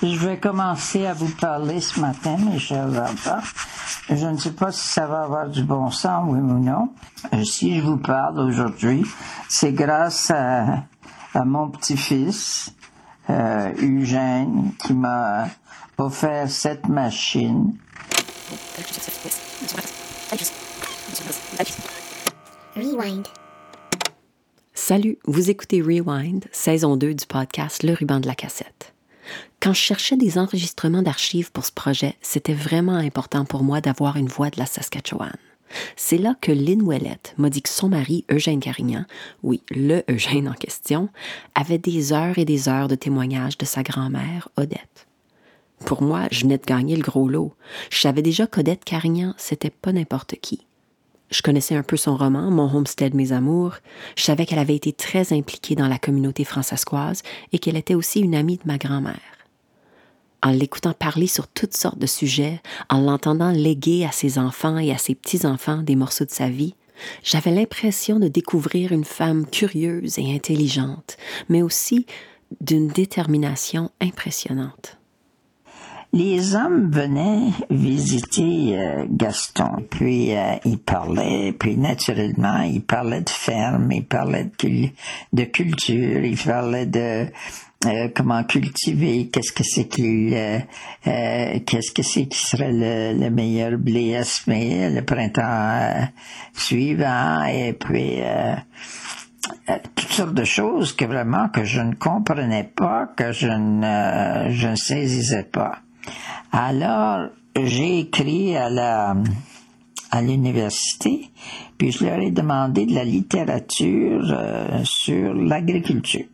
Je vais commencer à vous parler ce matin, mes chers enfants. Je ne sais pas si ça va avoir du bon sens, oui ou non. Euh, si je vous parle aujourd'hui, c'est grâce à, mon petit-fils, euh, Eugène, qui m'a offert cette machine. Rewind. Salut, vous écoutez Rewind, saison 2 du podcast Le ruban de la cassette. Quand je cherchais des enregistrements d'archives pour ce projet, c'était vraiment important pour moi d'avoir une voix de la Saskatchewan. C'est là que Lynn Ouellette m'a dit que son mari, Eugène Carignan, oui, le Eugène en question, avait des heures et des heures de témoignages de sa grand-mère, Odette. Pour moi, je venais de gagner le gros lot. Je savais déjà qu'Odette Carignan, c'était pas n'importe qui. Je connaissais un peu son roman, Mon Homestead, Mes Amours. Je savais qu'elle avait été très impliquée dans la communauté francescoise et qu'elle était aussi une amie de ma grand-mère. En l'écoutant parler sur toutes sortes de sujets, en l'entendant léguer à ses enfants et à ses petits-enfants des morceaux de sa vie, j'avais l'impression de découvrir une femme curieuse et intelligente, mais aussi d'une détermination impressionnante les hommes venaient visiter euh, Gaston, puis euh, ils parlaient, puis naturellement, ils parlaient de ferme, ils parlaient de, culture, ils parlaient de euh, comment cultiver, qu'est-ce que c'est qu'il, qu'est-ce que c'est qui serait le, meilleur blé à semer le printemps suivant, et puis toutes sortes de choses que vraiment que je ne comprenais pas, que je ne, je ne saisissais pas. Alors, j'ai écrit à la à l'université, puis je leur ai demandé de la littérature euh, sur l'agriculture.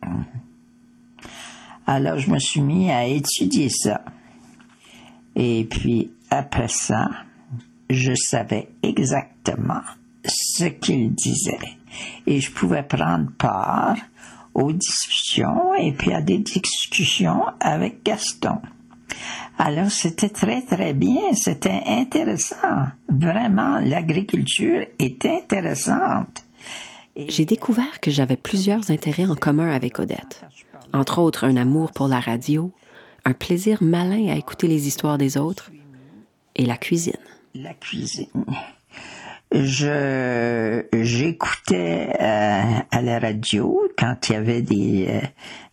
Alors, je me suis mis à étudier ça. Et puis, après ça, je savais exactement ce qu'ils disaient. Et je pouvais prendre part aux discussions et puis à des discussions avec Gaston. Alors c'était très très bien, c'était intéressant. Vraiment, l'agriculture est intéressante. J'ai découvert que j'avais plusieurs intérêts en commun avec Odette. Entre autres, un amour pour la radio, un plaisir malin à écouter les histoires des autres et la cuisine. La cuisine je j'écoutais euh, à la radio quand il y avait des euh,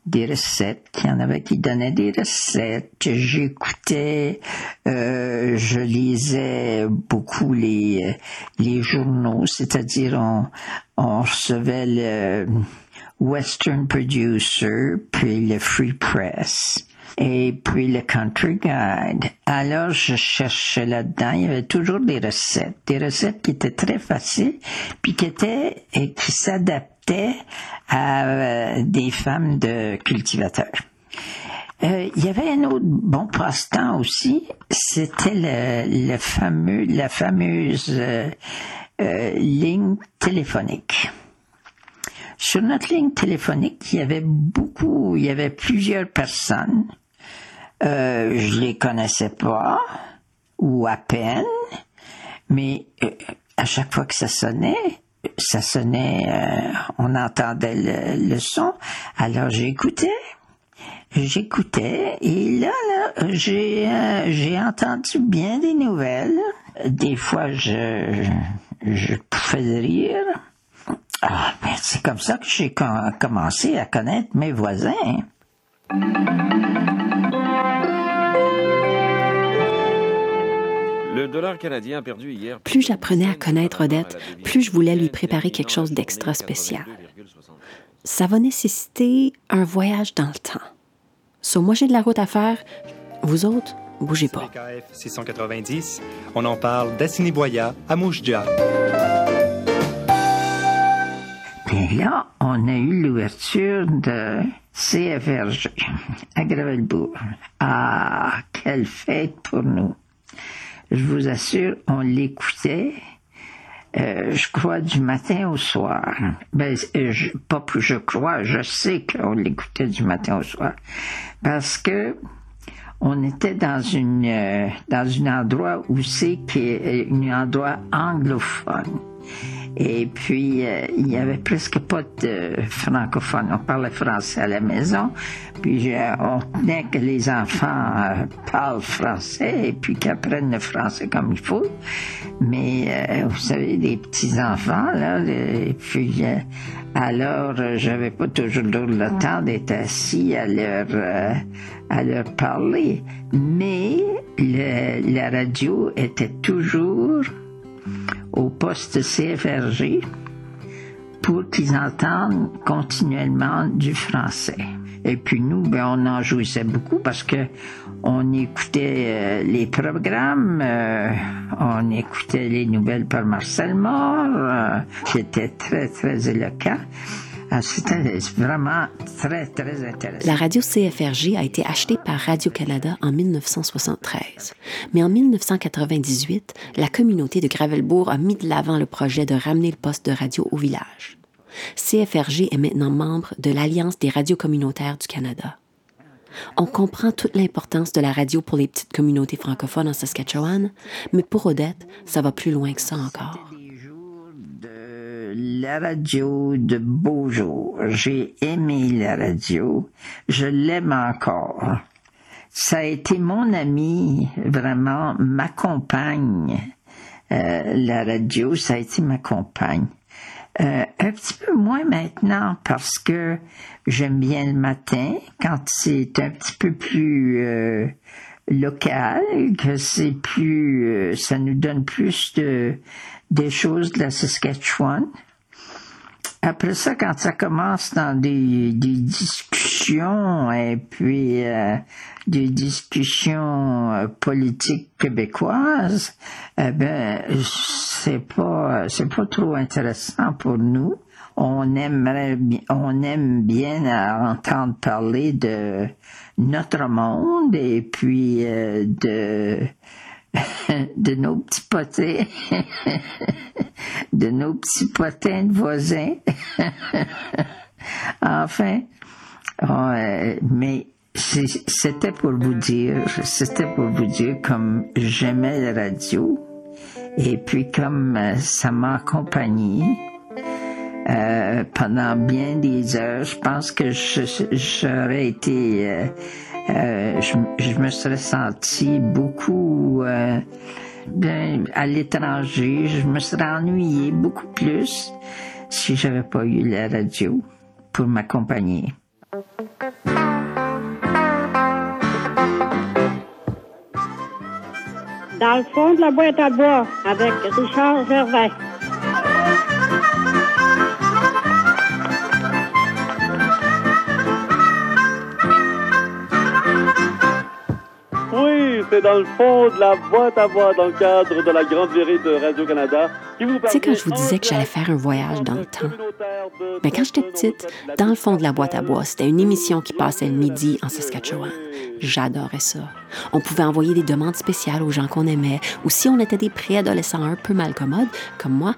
des recettes, qu'il y en avait qui donnaient des recettes. J'écoutais, euh, je lisais beaucoup les les journaux, c'est-à-dire on on recevait le Western Producer puis le Free Press et puis le Country Guide. Alors, je cherchais là-dedans, il y avait toujours des recettes, des recettes qui étaient très faciles, puis qui étaient et qui s'adaptaient à euh, des femmes de cultivateurs. Euh, il y avait un autre bon passe-temps aussi, c'était le, le, fameux, la fameuse euh, ligne téléphonique. Sur notre ligne téléphonique, il y avait beaucoup, il y avait plusieurs personnes euh, je les connaissais pas, ou à peine, mais euh, à chaque fois que ça sonnait, ça sonnait, euh, on entendait le, son, alors j'écoutais. J'écoutais et là, là j'ai j'ai entendu bien des nouvelles. Des fois, je je pouvais rire. Ah, ben, c'est comme ça que j'ai commencé à connaître mes voisins. Plus j'apprenais à connaître Odette, plus je voulais lui préparer quelque chose d'extra spécial. Ça va nécessiter un voyage dans le temps. So, moi, j'ai de la route à faire. Vous autres, bougez pas. 690, on en parle d'Assiniboia à Moujdia. Puis là, on a eu l'ouverture de CFRG à Gravelbourg. Ah, quelle fête pour nous! Je vous assure, on l'écoutait. Euh, je crois du matin au soir. Ben, euh, je, pas plus je crois, je sais qu'on l'écoutait du matin au soir, parce que on était dans une euh, dans un endroit où c'est qui un endroit anglophone. Et puis, euh, il n'y avait presque pas de francophones. On parlait français à la maison. Puis, on tenait que les enfants euh, parlent français et puis qu'ils apprennent le français comme il faut. Mais, euh, vous savez, les petits-enfants, là, et puis... alors, j'avais pas toujours le temps d'être assis à leur, à leur parler. Mais la radio était toujours poste CFRG pour qu'ils entendent continuellement du français. Et puis nous, ben, on en jouissait beaucoup parce que on écoutait euh, les programmes, euh, on écoutait les nouvelles par Marcel Moore, euh, qui était très, très éloquent. Ah. La radio CFRG a été achetée par Radio-Canada en 1973. Mais en 1998, la communauté de Gravelbourg a mis de l'avant le projet de ramener le poste de radio au village. CFRG est maintenant membre de l'Alliance des radios communautaires du Canada. On comprend toute l'importance de la radio pour les petites communautés francophones en Saskatchewan, mais pour Odette, ça va plus loin que ça encore la radio de Beaujour. J'ai aimé la radio. Je l'aime encore. Ça a été mon ami, vraiment, ma compagne. Euh, la radio, ça a été ma compagne. Euh, un petit peu moins maintenant parce que j'aime bien le matin quand c'est un petit peu plus euh, local, que c'est plus, ça nous donne plus de des choses de la Saskatchewan. Après ça, quand ça commence dans des, des discussions et puis euh, des discussions euh, politiques québécoises, eh ben c'est pas c'est pas trop intéressant pour nous. On aimerait on aime bien entendre parler de notre monde et puis euh, de de nos petits potins, de nos petits potins de voisins. enfin, mais c'était pour vous dire, c'était pour vous dire comme j'aimais la radio et puis comme euh, ça m'a accompagné euh, pendant bien des heures, je pense que j'aurais été euh, je, me serais senti beaucoup euh, à l'étranger. Je me serais ennuyé beaucoup plus si j'avais pas eu la radio pour m'accompagner. Dans le fond de la boîte à bois avec Richard Gervais. C'est dans le fond de la boîte à bois dans le cadre de la Grande Virée de Radio-Canada. Tu sais, quand je vous disais que j'allais faire un voyage dans le temps, mais quand j'étais petite, dans le fond de la boîte à bois, c'était une émission qui passait le midi en Saskatchewan. J'adorais ça. On pouvait envoyer des demandes spéciales aux gens qu'on aimait, ou si on était des préadolescents un peu malcommodes, comme moi,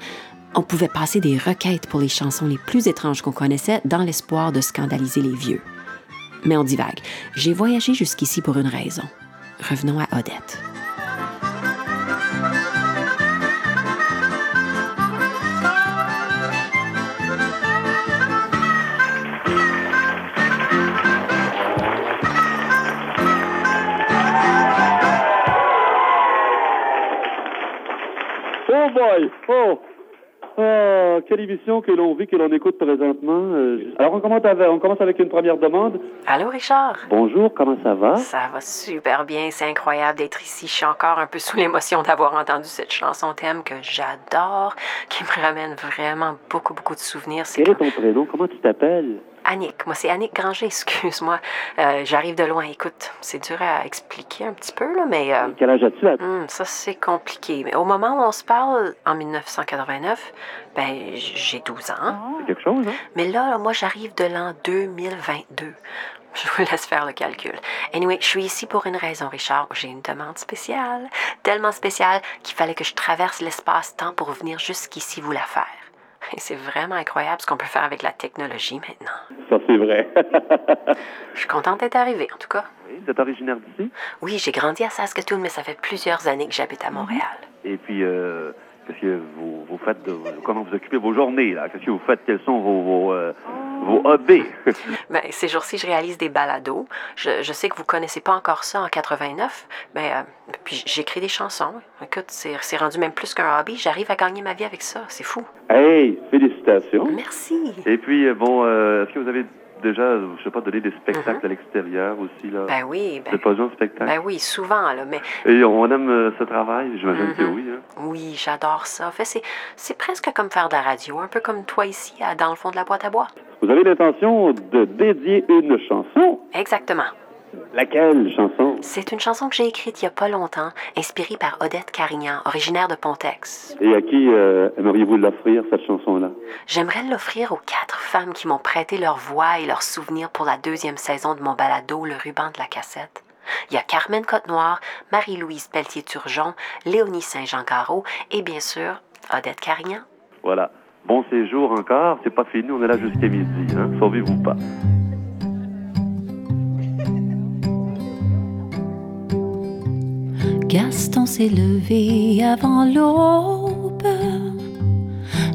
on pouvait passer des requêtes pour les chansons les plus étranges qu'on connaissait dans l'espoir de scandaliser les vieux. Mais on divague. J'ai voyagé jusqu'ici pour une raison revenons à Odette. Oh boy! Oh! Oh, quelle émission que l'on vit, que l'on écoute présentement? Euh, alors, on commence, avec, on commence avec une première demande. Allô, Richard? Bonjour, comment ça va? Ça va super bien. C'est incroyable d'être ici. Je suis encore un peu sous l'émotion d'avoir entendu cette chanson thème que j'adore, qui me ramène vraiment beaucoup, beaucoup de souvenirs. Quel est ton prénom? Comment tu t'appelles? Annick. Moi, c'est Annick Granger, excuse-moi. Euh, j'arrive de loin. Écoute, c'est dur à expliquer un petit peu, là, mais... Euh, Quel âge as-tu? Hmm, ça, c'est compliqué. Mais au moment où on se parle, en 1989, ben, j'ai 12 ans. Ah. C'est quelque chose, hein? Mais là, moi, j'arrive de l'an 2022. Je vous laisse faire le calcul. Anyway, je suis ici pour une raison, Richard. J'ai une demande spéciale. Tellement spéciale qu'il fallait que je traverse l'espace-temps pour venir jusqu'ici vous la faire. Et c'est vraiment incroyable ce qu'on peut faire avec la technologie maintenant. Ça, c'est vrai. Je suis contente d'être arrivée, en tout cas. Oui, vous êtes originaire d'ici? Oui, j'ai grandi à Saskatoon, mais ça fait plusieurs années que j'habite à Montréal. Et puis, euh, qu'est-ce que vous, vous faites, de, comment vous occupez vos journées, là? Qu'est-ce que vous faites? Quels sont vos, vos, euh, vos hobbies? Ben, ces jours-ci, je réalise des balados. Je, je sais que vous connaissez pas encore ça en 89, mais euh, puis j'écris des chansons. Écoute, c'est c'est rendu même plus qu'un hobby. J'arrive à gagner ma vie avec ça. C'est fou. hey, félicitations. Merci. Et puis, euh, bon, euh, est-ce que vous avez déjà, je sais pas, donné des spectacles à l'extérieur aussi, là? Ben oui, ben, êtes pas en spectacle? ben oui, souvent, là, mais Et on aime euh, ce travail? J'imagine que Mhm. oui, hein? oui, j'adore ça. En fait, c'est, c'est presque comme faire de la radio, un peu comme toi ici, à- dans le fond de la boîte à bois. Vous avez l'intention de dédier une chanson? Exactement. Laquelle chanson? C'est une chanson que j'ai écrite il y a pas longtemps, inspirée par Odette Carignan, originaire de Pontex. Et à qui euh, aimeriez-vous l'offrir, cette chanson-là? J'aimerais l'offrir aux quatre femmes qui m'ont prêté leur voix et leurs souvenirs pour la deuxième saison de mon balado Le ruban de la cassette. Il y a Carmen Côte-Noire, Marie-Louise Pelletier-Turgeon, Léonie Saint-Jean-Caro et bien sûr Odette Carignan. Voilà. Bon séjour encore. C'est pas fini. On est là jusqu'à midi. Hein? Sauvez-vous pas. Gaston s'est levé avant l'aube.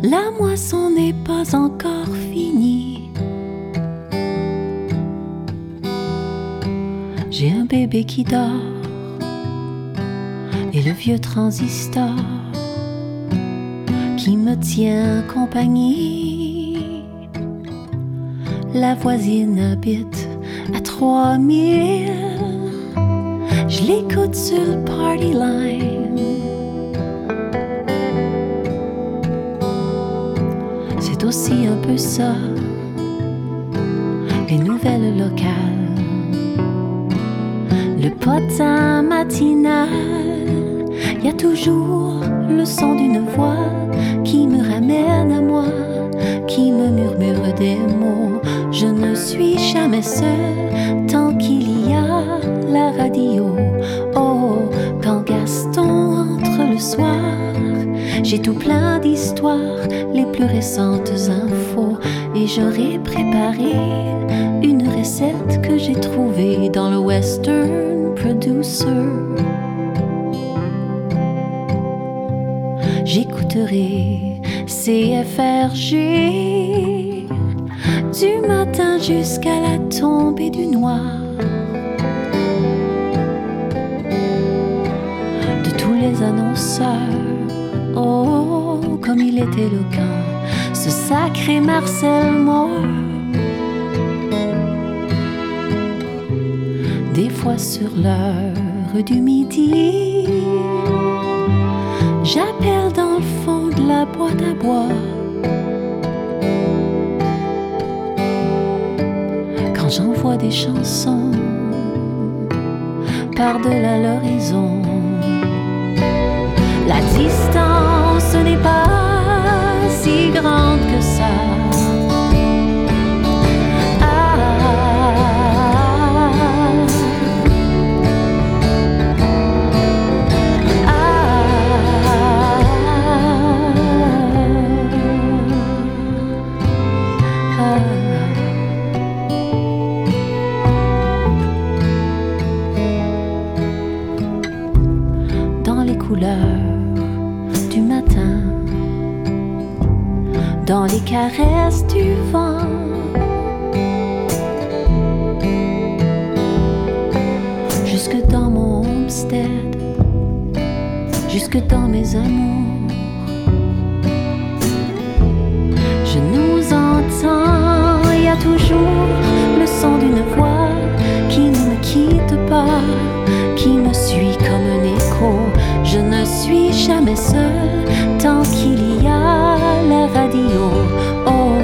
La moisson n'est pas encore finie. J'ai un bébé qui dort et le vieux transistor qui me tient compagnie. La voisine habite à 3000. Je l'écoute sur party line. C'est aussi un peu ça, les nouvelles locales. Le potin matinal, y a toujours le son d'une voix qui me ramène à moi, qui me murmure des mots. Je ne suis jamais seule tant qu'il y a la radio. Oh, quand Gaston entre le soir, j'ai tout plein d'histoires, les plus récentes infos, et j'aurais préparé une recette que j'ai trouvée dans le Western Producer. J'écouterai CFRG du matin jusqu'à la tombée du noir. Annonceurs, oh, comme il est éloquent, ce sacré Marcel Moore. Des fois sur l'heure du midi, j'appelle dans le fond de la boîte à bois. Quand j'envoie des chansons par-delà l'horizon, la distance n'est pas si grande que ça. Je nous entends, il y a toujours le son d'une voix qui ne me quitte pas, qui me suit comme un écho. Je ne suis jamais seule tant qu'il y a la radio. Oh,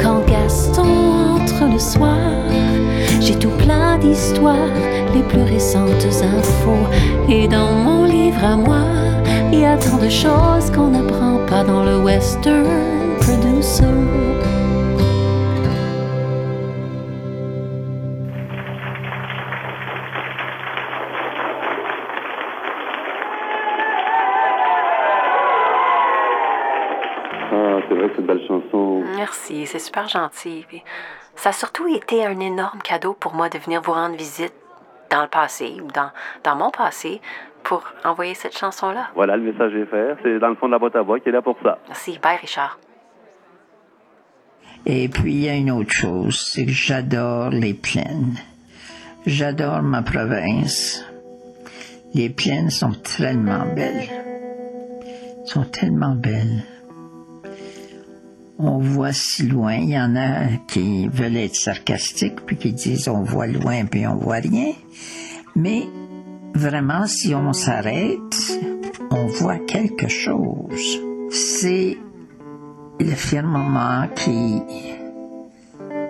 quand Gaston entre le soir, j'ai tout plein d'histoires, les plus récentes infos. Et dans mon livre à moi, il y a tant de choses qu'on n'apprend pas dans le western producer. Ah, c'est vrai que c'est une belle chanson. Merci, c'est super gentil. Puis ça a surtout été un énorme cadeau pour moi de venir vous rendre visite dans le passé, ou dans, dans mon passé, pour envoyer cette chanson-là. Voilà, le message est fait. C'est dans le fond de la boîte à voix qui est là pour ça. Merci. Bye, Richard. Et puis, il y a une autre chose, c'est que j'adore les plaines. J'adore ma province. Les plaines sont tellement belles. sont tellement belles. On voit si loin. Il y en a qui veulent être sarcastiques puis qui disent on voit loin puis on voit rien. Mais vraiment, si on s'arrête, on voit quelque chose. C'est le firmament qui,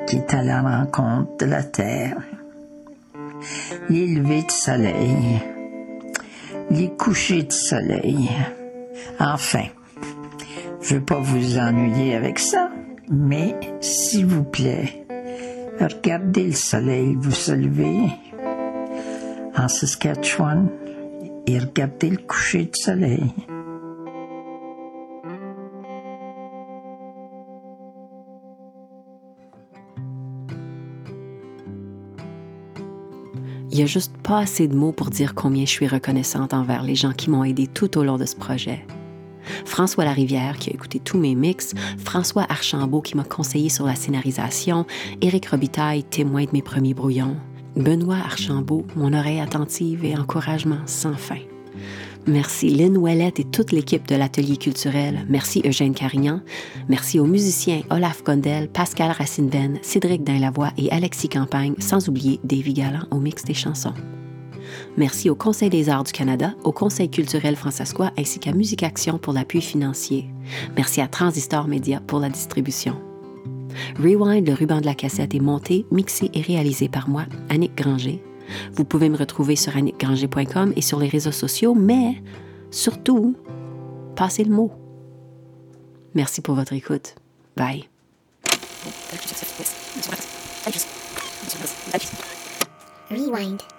qui est à la rencontre de la terre. Les levées de soleil, les couchers de soleil. Enfin, je ne veux pas vous ennuyer avec ça, mais s'il vous plaît, regardez le soleil vous se lever en Saskatchewan et regardez le coucher du soleil. Il n'y a juste pas assez de mots pour dire combien je suis reconnaissante envers les gens qui m'ont aidé tout au long de ce projet. François Larivière qui a écouté tous mes mix, François Archambault qui m'a conseillé sur la scénarisation, Éric Robitaille, témoin de mes premiers brouillons, Benoît Archambault, mon oreille attentive et encouragement sans fin. Merci Lynn Ouellette et toute l'équipe de l'Atelier culturel. Merci Eugène Carignan. Merci aux musiciens Olaf Gondel, Pascal Racine-Venn, Cédric Dainlavoie et Alexis Campagne, sans oublier Davy Galland au mix des chansons. Merci au Conseil des arts du Canada, au Conseil culturel francescois ainsi qu'à Musique Action pour l'appui financier. Merci à Transistor Media pour la distribution. Rewind, le ruban de la cassette, est monté, mixé et réalisé par moi, Annick Granger. Vous pouvez me retrouver sur annickgranger.com et sur les réseaux sociaux, mais surtout, passez le mot. Merci pour votre écoute. Bye. Rewind.